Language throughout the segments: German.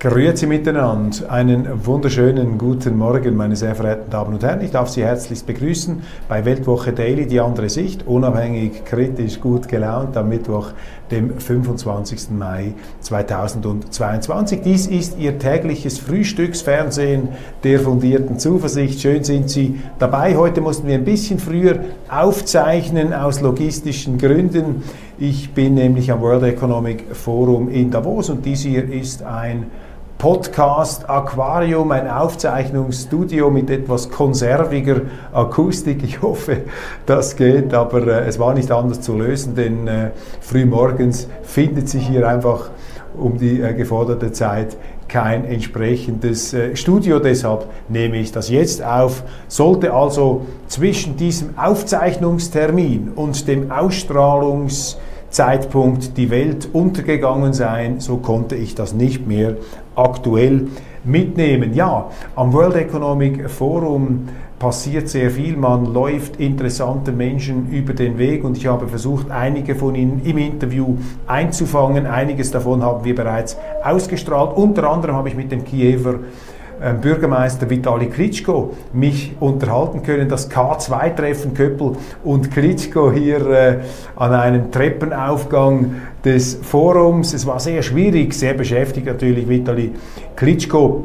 Grüezi miteinander. Einen wunderschönen guten Morgen, meine sehr verehrten Damen und Herren. Ich darf Sie herzlichst begrüßen bei Weltwoche Daily, die andere Sicht, unabhängig, kritisch, gut gelaunt am Mittwoch, dem 25. Mai 2022. Dies ist Ihr tägliches Frühstücksfernsehen der fundierten Zuversicht. Schön sind Sie dabei. Heute mussten wir ein bisschen früher aufzeichnen aus logistischen Gründen. Ich bin nämlich am World Economic Forum in Davos und dies hier ist ein Podcast Aquarium, ein Aufzeichnungsstudio mit etwas konserviger Akustik. Ich hoffe, das geht, aber äh, es war nicht anders zu lösen, denn äh, frühmorgens findet sich hier einfach um die äh, geforderte Zeit kein entsprechendes äh, Studio. Deshalb nehme ich das jetzt auf. Sollte also zwischen diesem Aufzeichnungstermin und dem Ausstrahlungszeitpunkt die Welt untergegangen sein, so konnte ich das nicht mehr aktuell mitnehmen. Ja, am World Economic Forum passiert sehr viel, man läuft interessanten Menschen über den Weg und ich habe versucht, einige von ihnen im Interview einzufangen. Einiges davon haben wir bereits ausgestrahlt. Unter anderem habe ich mit dem Kiewer ähm, Bürgermeister Vitali Klitschko mich unterhalten können. Das K2-Treffen Köppel und Klitschko hier äh, an einem Treppenaufgang des Forums. Es war sehr schwierig, sehr beschäftigt natürlich Vitali Klitschko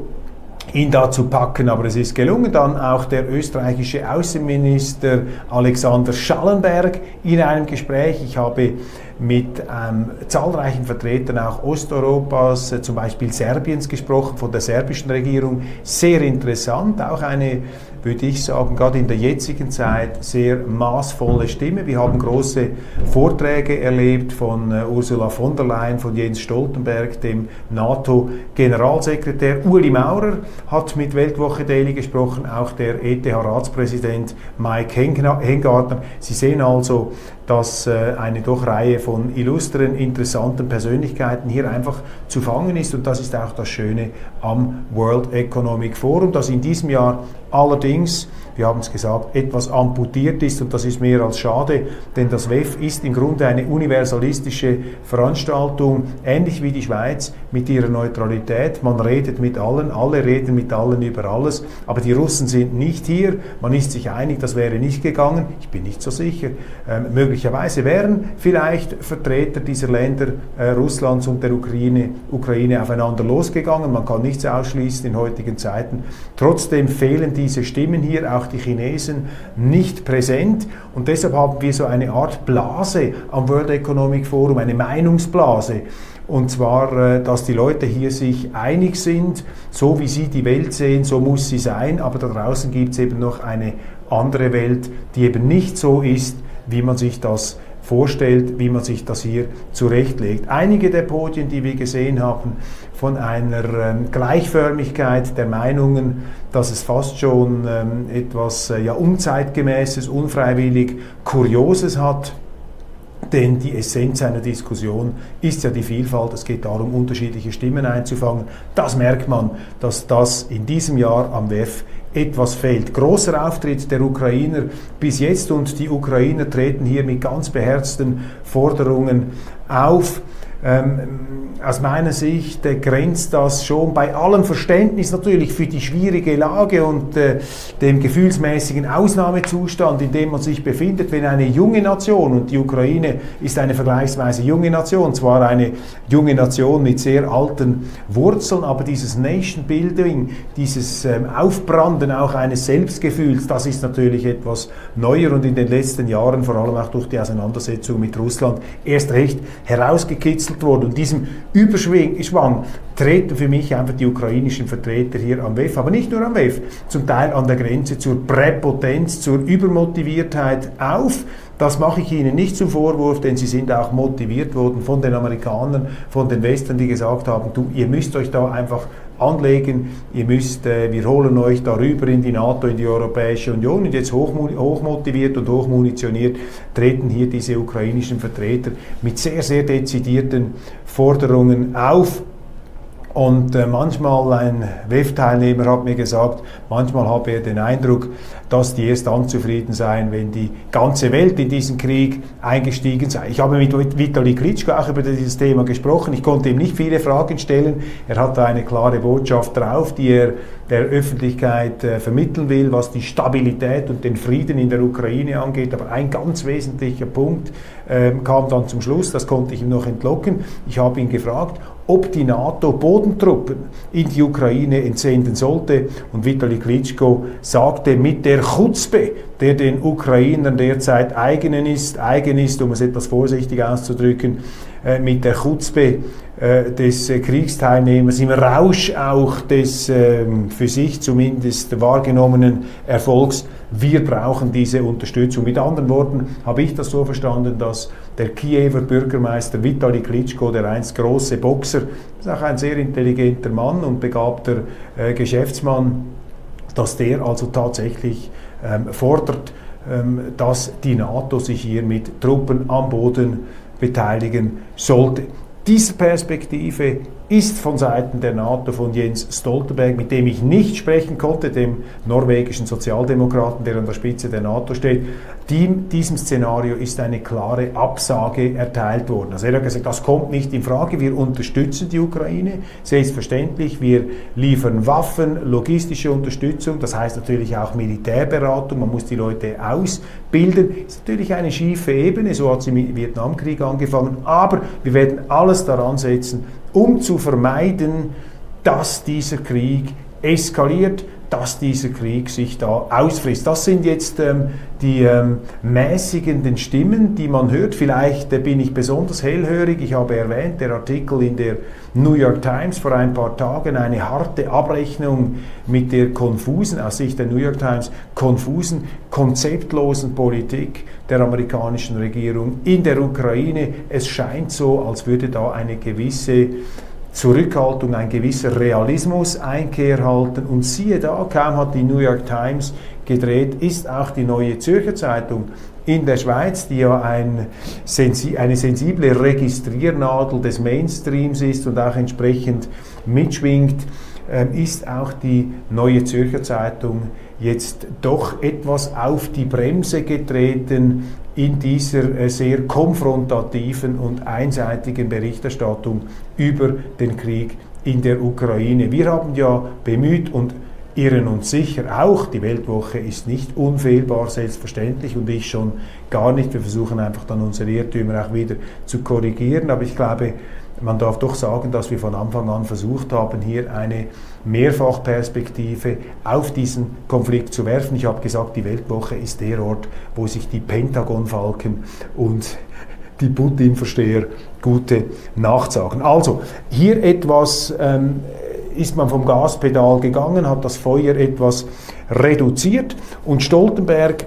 ihn da zu packen, aber es ist gelungen. Dann auch der österreichische Außenminister Alexander Schallenberg in einem Gespräch. Ich habe mit ähm, zahlreichen Vertretern auch Osteuropas, äh, zum Beispiel Serbiens gesprochen, von der serbischen Regierung. Sehr interessant, auch eine würde ich sagen, gerade in der jetzigen Zeit sehr maßvolle Stimme. Wir haben große Vorträge erlebt von äh, Ursula von der Leyen, von Jens Stoltenberg, dem NATO-Generalsekretär. Uli Maurer hat mit Weltwoche Daily gesprochen, auch der ETH-Ratspräsident Mike Hengartner. Sie sehen also, dass äh, eine doch Reihe von illustren, interessanten Persönlichkeiten hier einfach zu fangen ist. Und das ist auch das Schöne am World Economic Forum, das in diesem Jahr allerdings wir haben es gesagt, etwas amputiert ist und das ist mehr als schade, denn das WEF ist im Grunde eine universalistische Veranstaltung, ähnlich wie die Schweiz mit ihrer Neutralität. Man redet mit allen, alle reden mit allen über alles, aber die Russen sind nicht hier. Man ist sich einig, das wäre nicht gegangen. Ich bin nicht so sicher. Ähm, möglicherweise wären vielleicht Vertreter dieser Länder, äh, Russlands und der Ukraine, Ukraine aufeinander losgegangen. Man kann nichts ausschließen in heutigen Zeiten. Trotzdem fehlen diese Stimmen hier, auch die Chinesen nicht präsent. Und deshalb haben wir so eine Art Blase am World Economic Forum, eine Meinungsblase. Und zwar, äh, dass die Leute hier sich einig sind, so wie sie die Welt sehen, so muss sie sein, aber da draußen gibt es eben noch eine andere Welt, die eben nicht so ist, wie man sich das vorstellt, wie man sich das hier zurechtlegt. Einige der Podien, die wir gesehen haben, von einer ähm, Gleichförmigkeit der Meinungen, dass es fast schon ähm, etwas äh, ja, unzeitgemäßes, unfreiwillig Kurioses hat. Denn die Essenz einer Diskussion ist ja die Vielfalt. Es geht darum, unterschiedliche Stimmen einzufangen. Das merkt man, dass das in diesem Jahr am WEF etwas fehlt. Großer Auftritt der Ukrainer bis jetzt und die Ukrainer treten hier mit ganz beherzten Forderungen auf. Ähm, aus meiner Sicht äh, grenzt das schon bei allem Verständnis natürlich für die schwierige Lage und äh, dem gefühlsmäßigen Ausnahmezustand, in dem man sich befindet, wenn eine junge Nation, und die Ukraine ist eine vergleichsweise junge Nation, zwar eine junge Nation mit sehr alten Wurzeln, aber dieses Nation Building, dieses ähm, Aufbranden auch eines Selbstgefühls, das ist natürlich etwas neuer und in den letzten Jahren, vor allem auch durch die Auseinandersetzung mit Russland, erst recht herausgekitzelt worden. Und diesem Überschwang treten für mich einfach die ukrainischen Vertreter hier am WEF, aber nicht nur am WEF, zum Teil an der Grenze zur Präpotenz, zur Übermotiviertheit auf. Das mache ich Ihnen nicht zum Vorwurf, denn Sie sind auch motiviert worden von den Amerikanern, von den Western, die gesagt haben, du, ihr müsst euch da einfach anlegen, ihr müsst, äh, wir holen euch darüber in die NATO, in die Europäische Union und jetzt hochmotiviert und hochmunitioniert treten hier diese ukrainischen Vertreter mit sehr, sehr dezidierten Forderungen auf. Und äh, manchmal, ein WEF-Teilnehmer hat mir gesagt, manchmal habe er den Eindruck, dass die erst dann zufrieden seien, wenn die ganze Welt in diesen Krieg eingestiegen sei. Ich habe mit Vitali Klitschko auch über dieses Thema gesprochen. Ich konnte ihm nicht viele Fragen stellen. Er hatte eine klare Botschaft drauf, die er der Öffentlichkeit äh, vermitteln will, was die Stabilität und den Frieden in der Ukraine angeht. Aber ein ganz wesentlicher Punkt äh, kam dann zum Schluss, das konnte ich ihm noch entlocken. Ich habe ihn gefragt, ob die NATO Bodentruppen in die Ukraine entsenden sollte. Und Vitali Klitschko sagte mit der Chutzpe, der den Ukrainern derzeit eigenen ist, eigen ist, um es etwas vorsichtig auszudrücken, äh, mit der Chutzpe äh, des äh, Kriegsteilnehmers, im Rausch auch des ähm, für sich zumindest wahrgenommenen Erfolgs. Wir brauchen diese Unterstützung. Mit anderen Worten habe ich das so verstanden, dass der Kiewer Bürgermeister Vitali Klitschko, der einst große Boxer, ist auch ein sehr intelligenter Mann und begabter Geschäftsmann, dass der also tatsächlich ähm, fordert, ähm, dass die NATO sich hier mit Truppen am Boden beteiligen sollte. Diese Perspektive ist von Seiten der NATO von Jens Stoltenberg, mit dem ich nicht sprechen konnte, dem norwegischen Sozialdemokraten, der an der Spitze der NATO steht, dem, diesem Szenario ist eine klare Absage erteilt worden. Also er hat gesagt, das kommt nicht in Frage, wir unterstützen die Ukraine, selbstverständlich, wir liefern Waffen, logistische Unterstützung, das heißt natürlich auch Militärberatung, man muss die Leute ausbilden, ist natürlich eine schiefe Ebene, so hat sie im Vietnamkrieg angefangen, aber wir werden alles daran setzen, um zu vermeiden, dass dieser Krieg eskaliert, dass dieser Krieg sich da ausfrisst. Das sind jetzt ähm, die ähm, mäßigenden Stimmen, die man hört. Vielleicht äh, bin ich besonders hellhörig. Ich habe erwähnt, der Artikel in der New York Times vor ein paar Tagen, eine harte Abrechnung mit der konfusen, aus Sicht der New York Times, konfusen, konzeptlosen Politik der amerikanischen Regierung in der Ukraine. Es scheint so, als würde da eine gewisse Zurückhaltung, ein gewisser Realismus Einkehr halten. Und siehe da, kaum hat die New York Times gedreht, ist auch die neue Zürcher Zeitung in der Schweiz, die ja ein, eine sensible Registriernadel des Mainstreams ist und auch entsprechend mitschwingt, ist auch die neue Zürcher Zeitung jetzt doch etwas auf die Bremse getreten in dieser äh, sehr konfrontativen und einseitigen Berichterstattung über den Krieg in der Ukraine. Wir haben ja bemüht und irren uns sicher auch, die Weltwoche ist nicht unfehlbar, selbstverständlich, und ich schon gar nicht. Wir versuchen einfach dann unsere Irrtümer auch wieder zu korrigieren, aber ich glaube, man darf doch sagen, dass wir von Anfang an versucht haben, hier eine Mehrfachperspektive auf diesen Konflikt zu werfen. Ich habe gesagt, die Weltwoche ist der Ort, wo sich die Pentagonfalken und die Putin-Versteher gute Nacht sagen. Also, hier etwas ähm, ist man vom Gaspedal gegangen, hat das Feuer etwas reduziert und Stoltenberg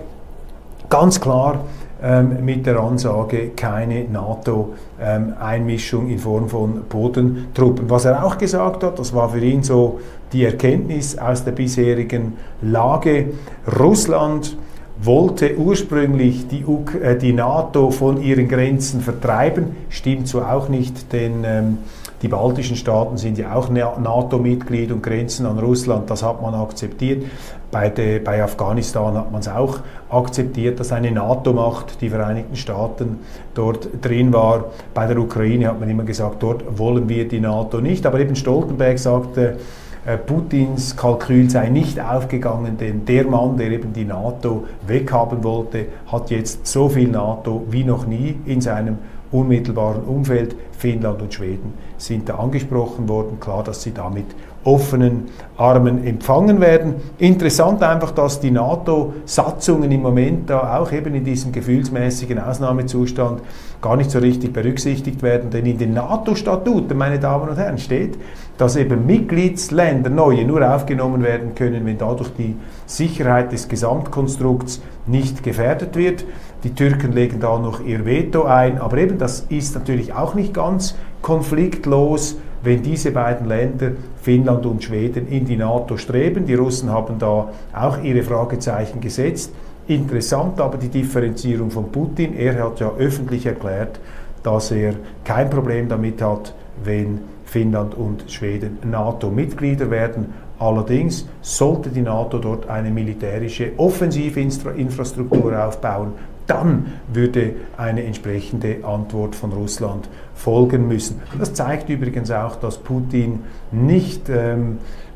ganz klar ähm, mit der Ansage keine NATO-Einmischung in Form von Bodentruppen. Was er auch gesagt hat, das war für ihn so die Erkenntnis aus der bisherigen Lage, Russland wollte ursprünglich die, äh, die NATO von ihren Grenzen vertreiben, stimmt so auch nicht, denn ähm, die baltischen Staaten sind ja auch NATO-Mitglied und Grenzen an Russland, das hat man akzeptiert. Bei, de, bei Afghanistan hat man es auch akzeptiert, dass eine NATO-Macht, die Vereinigten Staaten, dort drin war. Bei der Ukraine hat man immer gesagt, dort wollen wir die NATO nicht. Aber eben Stoltenberg sagte, äh, Putins Kalkül sei nicht aufgegangen, denn der Mann, der eben die NATO weghaben wollte, hat jetzt so viel NATO wie noch nie in seinem unmittelbaren Umfeld. Finnland und Schweden sind da angesprochen worden. Klar, dass sie damit offenen Armen empfangen werden. Interessant einfach, dass die NATO-Satzungen im Moment da auch eben in diesem gefühlsmäßigen Ausnahmezustand gar nicht so richtig berücksichtigt werden, denn in den NATO-Statuten, meine Damen und Herren, steht, dass eben Mitgliedsländer neue nur aufgenommen werden können, wenn dadurch die Sicherheit des Gesamtkonstrukts nicht gefährdet wird. Die Türken legen da noch ihr Veto ein, aber eben das ist natürlich auch nicht ganz konfliktlos wenn diese beiden Länder, Finnland und Schweden, in die NATO streben. Die Russen haben da auch ihre Fragezeichen gesetzt. Interessant aber die Differenzierung von Putin. Er hat ja öffentlich erklärt, dass er kein Problem damit hat, wenn Finnland und Schweden NATO-Mitglieder werden. Allerdings sollte die NATO dort eine militärische Offensivinfrastruktur aufbauen, dann würde eine entsprechende Antwort von Russland folgen müssen. Das zeigt übrigens auch, dass Putin nicht ähm, äh,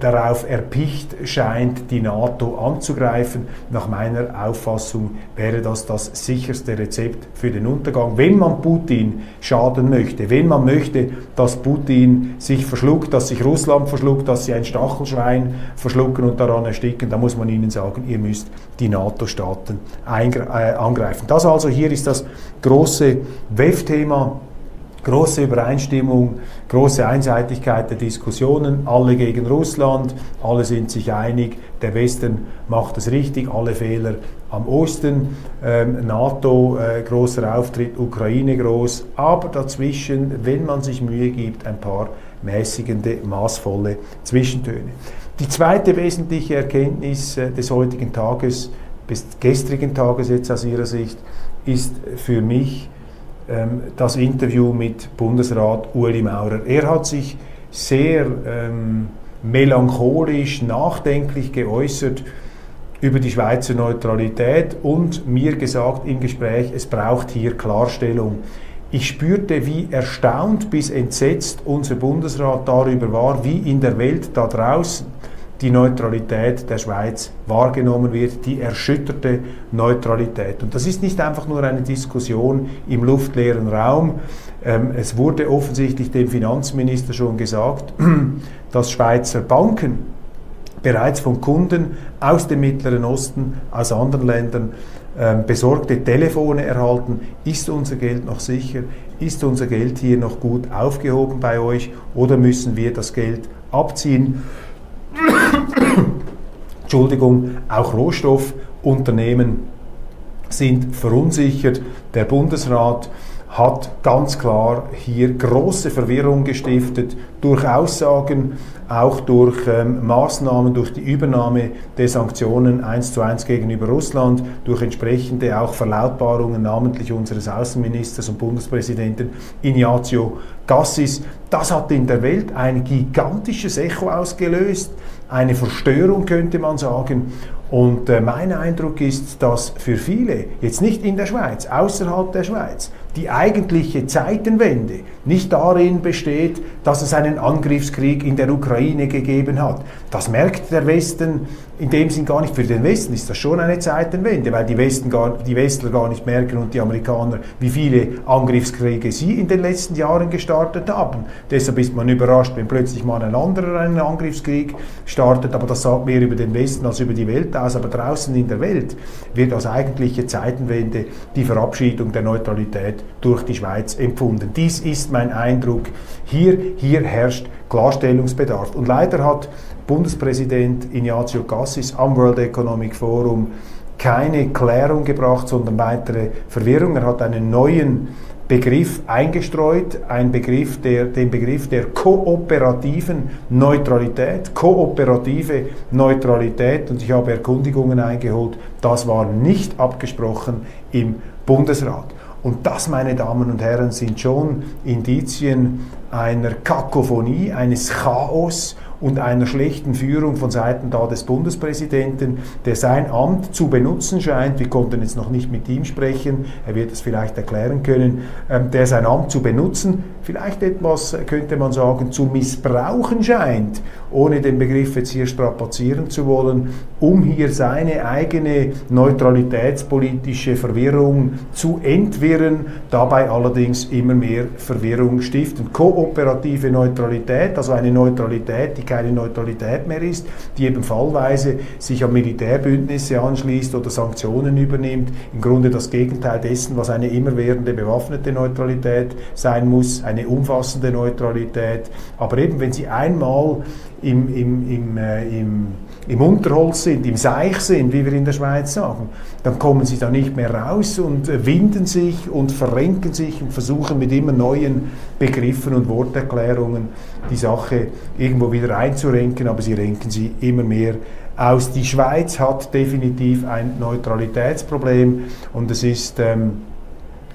darauf erpicht scheint, die NATO anzugreifen. Nach meiner Auffassung wäre das das sicherste Rezept für den Untergang. Wenn man Putin schaden möchte, wenn man möchte, dass Putin sich verschluckt, dass sich Russland verschluckt, dass sie ein Stachelschwein verschlucken und daran ersticken, dann muss man ihnen sagen, ihr müsst die NATO-Staaten äh, angreifen. Das also hier ist das große WEF-Thema große Übereinstimmung, große Einseitigkeit der Diskussionen, alle gegen Russland, alle sind sich einig, der Westen macht es richtig, alle Fehler am Osten, ähm, NATO äh, großer Auftritt, Ukraine groß, aber dazwischen, wenn man sich Mühe gibt, ein paar mäßigende, maßvolle Zwischentöne. Die zweite wesentliche Erkenntnis äh, des heutigen Tages, bis gestrigen Tages jetzt aus Ihrer Sicht, ist für mich, ähm, das Interview mit Bundesrat Ueli Maurer. Er hat sich sehr ähm, melancholisch, nachdenklich geäußert über die Schweizer Neutralität und mir gesagt im Gespräch, es braucht hier Klarstellung. Ich spürte, wie erstaunt bis entsetzt unser Bundesrat darüber war, wie in der Welt da draußen die Neutralität der Schweiz wahrgenommen wird, die erschütterte Neutralität. Und das ist nicht einfach nur eine Diskussion im luftleeren Raum. Ähm, es wurde offensichtlich dem Finanzminister schon gesagt, dass Schweizer Banken bereits von Kunden aus dem Mittleren Osten, aus anderen Ländern ähm, besorgte Telefone erhalten. Ist unser Geld noch sicher? Ist unser Geld hier noch gut aufgehoben bei euch? Oder müssen wir das Geld abziehen? Entschuldigung, auch Rohstoffunternehmen sind verunsichert. Der Bundesrat hat ganz klar hier große Verwirrung gestiftet durch Aussagen, auch durch ähm, Maßnahmen, durch die Übernahme der Sanktionen eins zu eins gegenüber Russland, durch entsprechende auch Verlautbarungen, namentlich unseres Außenministers und Bundespräsidenten Ignazio Gassis. Das hat in der Welt ein gigantisches Echo ausgelöst, eine Verstörung könnte man sagen. Und äh, mein Eindruck ist, dass für viele, jetzt nicht in der Schweiz, außerhalb der Schweiz, die eigentliche Zeitenwende nicht darin besteht, dass es einen Angriffskrieg in der Ukraine gegeben hat. Das merkt der Westen in dem Sinn gar nicht. Für den Westen ist das schon eine Zeitenwende, weil die, Westen gar, die Westler gar nicht merken und die Amerikaner, wie viele Angriffskriege sie in den letzten Jahren gestartet haben. Deshalb ist man überrascht, wenn plötzlich mal ein anderer einen Angriffskrieg startet, aber das sagt mehr über den Westen als über die Welt aus. Aber draußen in der Welt wird als eigentliche Zeitenwende die Verabschiedung der Neutralität durch die Schweiz empfunden. Dies ist mein Eindruck. Hier, hier herrscht Klarstellungsbedarf. Und leider hat Bundespräsident Ignazio Cassis am World Economic Forum keine Klärung gebracht, sondern weitere Verwirrung. Er hat einen neuen Begriff eingestreut, ein Begriff der, den Begriff der kooperativen Neutralität, kooperative Neutralität und ich habe Erkundigungen eingeholt, das war nicht abgesprochen im Bundesrat. Und das, meine Damen und Herren, sind schon Indizien einer Kakophonie, eines Chaos und einer schlechten Führung von Seiten da des Bundespräsidenten, der sein Amt zu benutzen scheint. Wir konnten jetzt noch nicht mit ihm sprechen, er wird es vielleicht erklären können, ähm, der sein Amt zu benutzen, vielleicht etwas, könnte man sagen, zu missbrauchen scheint, ohne den Begriff jetzt hier strapazieren zu wollen, um hier seine eigene neutralitätspolitische Verwirrung zu entwirren, dabei allerdings immer mehr Verwirrung stiften. Kooperative Neutralität, also eine Neutralität, die keine Neutralität mehr ist, die eben fallweise sich an Militärbündnisse anschließt oder Sanktionen übernimmt. Im Grunde das Gegenteil dessen, was eine immerwährende bewaffnete Neutralität sein muss, eine umfassende Neutralität. Aber eben, wenn sie einmal im, im, im, äh, im im Unterholz sind, im Seich sind, wie wir in der Schweiz sagen, dann kommen sie da nicht mehr raus und äh, winden sich und verrenken sich und versuchen mit immer neuen Begriffen und Worterklärungen die Sache irgendwo wieder einzurenken, aber sie renken sie immer mehr aus. Die Schweiz hat definitiv ein Neutralitätsproblem und es ist ähm,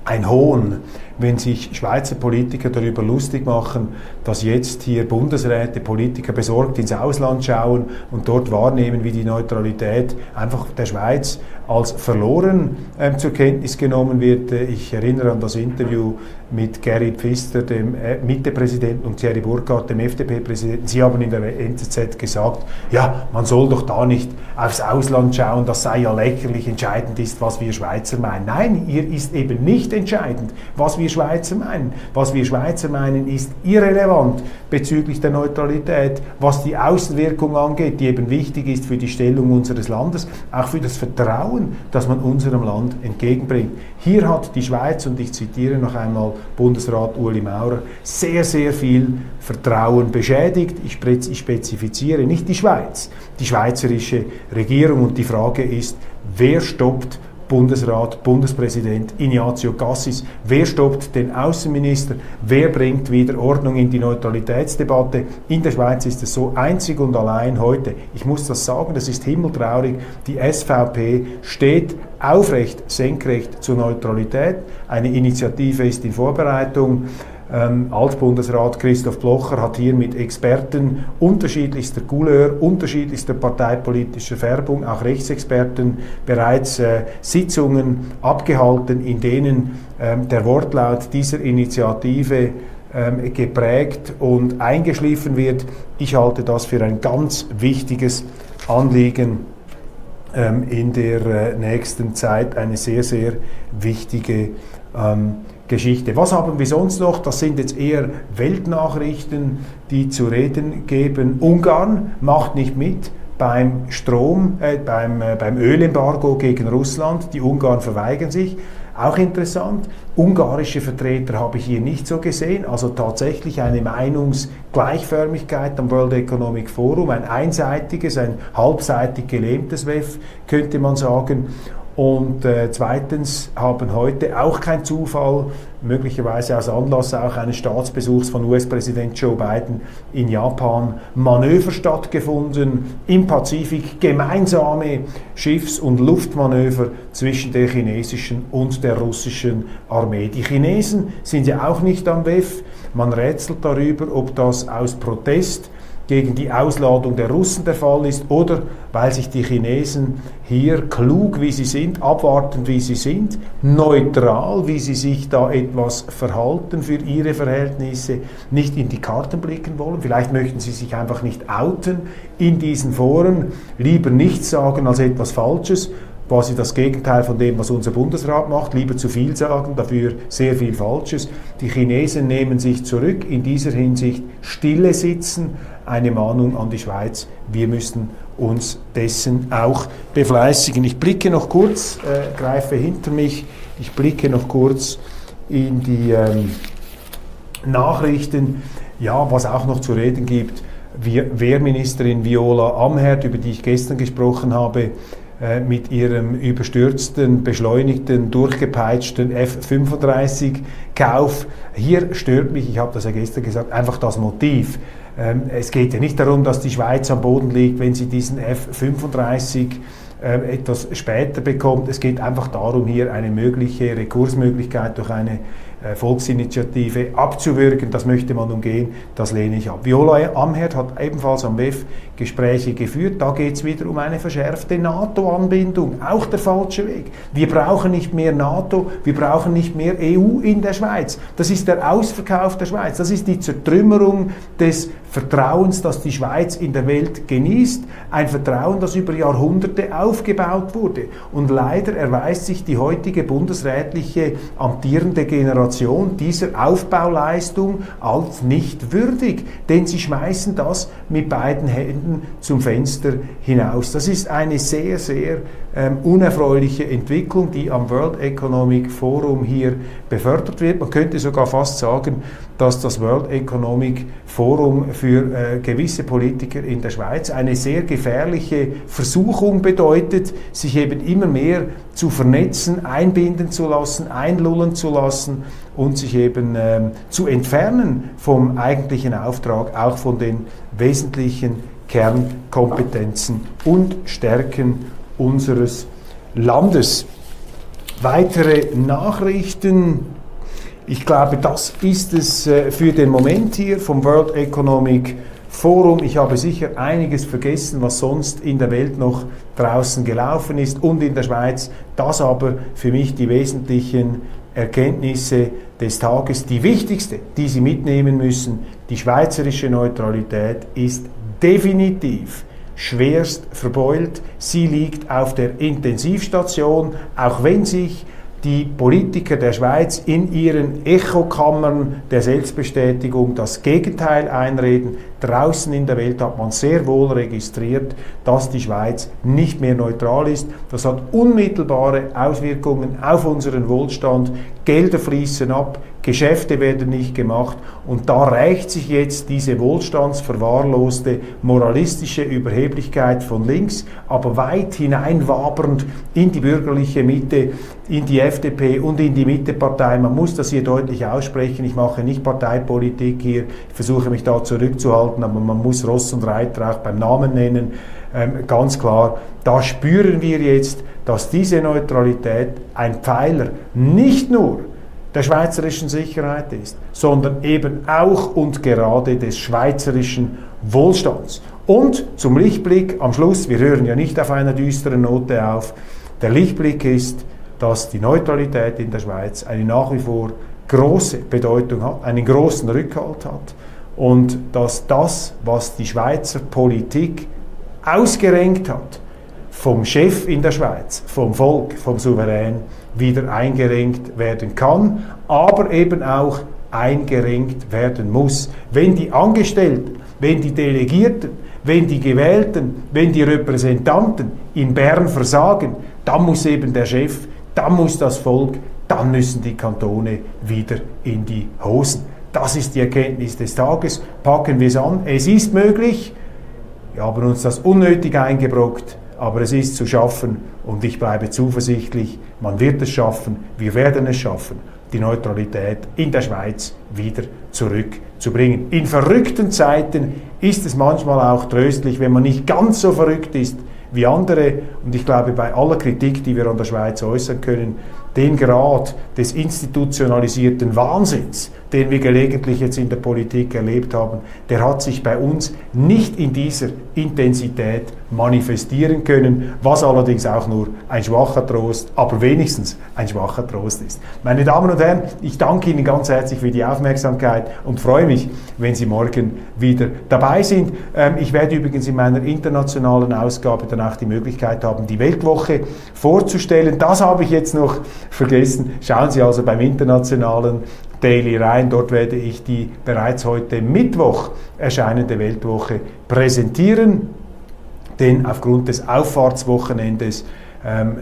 ein Hohn, wenn sich Schweizer Politiker darüber lustig machen, dass jetzt hier Bundesräte, Politiker besorgt ins Ausland schauen und dort wahrnehmen, wie die Neutralität einfach der Schweiz als verloren äh, zur Kenntnis genommen wird. Ich erinnere an das Interview mit Gary Pfister, dem äh, Mitte-Präsidenten, und Thierry Burkhardt, dem FDP-Präsidenten. Sie haben in der NZZ gesagt, ja, man soll doch da nicht aufs Ausland schauen, das sei ja lächerlich, entscheidend ist, was wir Schweizer meinen. Nein, hier ist eben nicht entscheidend, was wir Schweizer meinen. Was wir Schweizer meinen, ist irrelevant bezüglich der Neutralität, was die Außenwirkung angeht, die eben wichtig ist für die Stellung unseres Landes, auch für das Vertrauen, das man unserem Land entgegenbringt. Hier hat die Schweiz, und ich zitiere noch einmal Bundesrat Uli Maurer, sehr, sehr viel Vertrauen beschädigt. Ich spezifiziere nicht die Schweiz, die schweizerische Regierung. Und die Frage ist, wer stoppt Bundesrat, Bundespräsident Ignazio Cassis. Wer stoppt den Außenminister? Wer bringt wieder Ordnung in die Neutralitätsdebatte? In der Schweiz ist es so einzig und allein heute. Ich muss das sagen, das ist himmeltraurig. Die SVP steht aufrecht, senkrecht zur Neutralität. Eine Initiative ist in Vorbereitung. Ähm, Altbundesrat Christoph Blocher hat hier mit Experten unterschiedlichster Couleur, unterschiedlichster parteipolitischer Färbung, auch Rechtsexperten, bereits äh, Sitzungen abgehalten, in denen ähm, der Wortlaut dieser Initiative ähm, geprägt und eingeschliffen wird. Ich halte das für ein ganz wichtiges Anliegen ähm, in der äh, nächsten Zeit, eine sehr, sehr wichtige ähm, Geschichte. Was haben wir sonst noch? Das sind jetzt eher Weltnachrichten, die zu reden geben. Ungarn macht nicht mit beim Strom, äh, beim, äh, beim Ölembargo gegen Russland. Die Ungarn verweigern sich. Auch interessant, ungarische Vertreter habe ich hier nicht so gesehen, also tatsächlich eine Meinungsgleichförmigkeit am World Economic Forum, ein einseitiges, ein halbseitig gelähmtes WEF, könnte man sagen. Und äh, zweitens haben heute auch kein Zufall, möglicherweise aus Anlass auch eines Staatsbesuchs von US-Präsident Joe Biden in Japan, Manöver stattgefunden im Pazifik, gemeinsame Schiffs- und Luftmanöver zwischen der chinesischen und der russischen Armee. Die Chinesen sind ja auch nicht am WEF. Man rätselt darüber, ob das aus Protest gegen die Ausladung der Russen der Fall ist oder weil sich die Chinesen hier klug, wie sie sind, abwartend, wie sie sind, neutral, wie sie sich da etwas verhalten für ihre Verhältnisse, nicht in die Karten blicken wollen. Vielleicht möchten sie sich einfach nicht outen in diesen Foren, lieber nichts sagen als etwas Falsches quasi das Gegenteil von dem, was unser Bundesrat macht, lieber zu viel sagen, dafür sehr viel Falsches. Die Chinesen nehmen sich zurück, in dieser Hinsicht stille sitzen, eine Mahnung an die Schweiz, wir müssen uns dessen auch befleißigen. Ich blicke noch kurz, äh, greife hinter mich, ich blicke noch kurz in die ähm, Nachrichten, ja, was auch noch zu reden gibt. Wehrministerin Viola Amherd, über die ich gestern gesprochen habe, mit ihrem überstürzten, beschleunigten, durchgepeitschten F-35-Kauf. Hier stört mich, ich habe das ja gestern gesagt, einfach das Motiv. Ähm, es geht ja nicht darum, dass die Schweiz am Boden liegt, wenn sie diesen F-35 ähm, etwas später bekommt. Es geht einfach darum, hier eine mögliche Rekursmöglichkeit durch eine äh, Volksinitiative abzuwürgen. Das möchte man umgehen, das lehne ich ab. Viola Amherd hat ebenfalls am WEF Gespräche geführt. Da geht es wieder um eine verschärfte NATO-Anbindung. Auch der falsche Weg. Wir brauchen nicht mehr NATO, wir brauchen nicht mehr EU in der Schweiz. Das ist der Ausverkauf der Schweiz. Das ist die Zertrümmerung des Vertrauens, das die Schweiz in der Welt genießt. Ein Vertrauen, das über Jahrhunderte aufgebaut wurde. Und leider erweist sich die heutige bundesrätliche amtierende Generation dieser Aufbauleistung als nicht würdig. Denn sie schmeißen das mit beiden Händen zum Fenster hinaus. Das ist eine sehr, sehr ähm, unerfreuliche Entwicklung, die am World Economic Forum hier befördert wird. Man könnte sogar fast sagen, dass das World Economic Forum für äh, gewisse Politiker in der Schweiz eine sehr gefährliche Versuchung bedeutet, sich eben immer mehr zu vernetzen, einbinden zu lassen, einlullen zu lassen und sich eben ähm, zu entfernen vom eigentlichen Auftrag, auch von den wesentlichen Kernkompetenzen und Stärken unseres Landes. Weitere Nachrichten. Ich glaube, das ist es äh, für den Moment hier vom World Economic Forum. Ich habe sicher einiges vergessen, was sonst in der Welt noch draußen gelaufen ist und in der Schweiz. Das aber für mich die wesentlichen Erkenntnisse des Tages. Die wichtigste, die Sie mitnehmen müssen, die schweizerische Neutralität ist definitiv schwerst verbeult. Sie liegt auf der Intensivstation, auch wenn sich die Politiker der Schweiz in ihren Echokammern der Selbstbestätigung das Gegenteil einreden. Draußen in der Welt hat man sehr wohl registriert, dass die Schweiz nicht mehr neutral ist. Das hat unmittelbare Auswirkungen auf unseren Wohlstand. Gelder fließen ab, Geschäfte werden nicht gemacht und da reicht sich jetzt diese wohlstandsverwahrloste moralistische Überheblichkeit von links, aber weit hineinwabernd in die bürgerliche Mitte, in die FDP und in die Mittepartei. Man muss das hier deutlich aussprechen. Ich mache nicht Parteipolitik hier, ich versuche mich da zurückzuhalten, aber man muss Ross und Reiter auch beim Namen nennen. Ähm, ganz klar, da spüren wir jetzt, dass diese Neutralität ein Pfeiler nicht nur der schweizerischen Sicherheit ist, sondern eben auch und gerade des schweizerischen Wohlstands. Und zum Lichtblick am Schluss, wir hören ja nicht auf einer düsteren Note auf, der Lichtblick ist, dass die Neutralität in der Schweiz eine nach wie vor große Bedeutung hat, einen großen Rückhalt hat und dass das, was die Schweizer Politik ausgerenkt hat, vom Chef in der Schweiz, vom Volk, vom Souverän, wieder eingerenkt werden kann, aber eben auch eingerenkt werden muss. Wenn die Angestellten, wenn die Delegierten, wenn die Gewählten, wenn die Repräsentanten in Bern versagen, dann muss eben der Chef, dann muss das Volk, dann müssen die Kantone wieder in die Hosen. Das ist die Erkenntnis des Tages. Packen wir es an. Es ist möglich. Wir haben uns das unnötig eingebrockt aber es ist zu schaffen und ich bleibe zuversichtlich, man wird es schaffen, wir werden es schaffen, die Neutralität in der Schweiz wieder zurückzubringen. In verrückten Zeiten ist es manchmal auch tröstlich, wenn man nicht ganz so verrückt ist wie andere. Und ich glaube, bei aller Kritik, die wir an der Schweiz äußern können, den Grad des institutionalisierten Wahnsinns, den wir gelegentlich jetzt in der Politik erlebt haben, der hat sich bei uns nicht in dieser Intensität manifestieren können, was allerdings auch nur ein schwacher Trost, aber wenigstens ein schwacher Trost ist. Meine Damen und Herren, ich danke Ihnen ganz herzlich für die Aufmerksamkeit und freue mich, wenn Sie morgen wieder dabei sind. Ähm, ich werde übrigens in meiner internationalen Ausgabe dann auch die Möglichkeit haben, die Weltwoche vorzustellen. Das habe ich jetzt noch vergessen. Schauen Sie also beim internationalen Daily rein. Dort werde ich die bereits heute Mittwoch erscheinende Weltwoche präsentieren. Denn aufgrund des Auffahrtswochenendes ähm,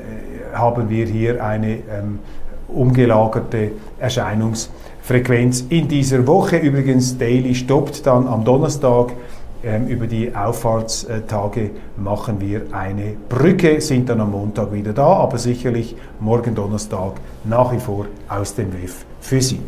haben wir hier eine ähm, umgelagerte Erscheinungsfrequenz in dieser Woche. Übrigens, Daily stoppt dann am Donnerstag über die Auffahrtstage machen wir eine Brücke, sind dann am Montag wieder da, aber sicherlich morgen Donnerstag nach wie vor aus dem WEF für Sie.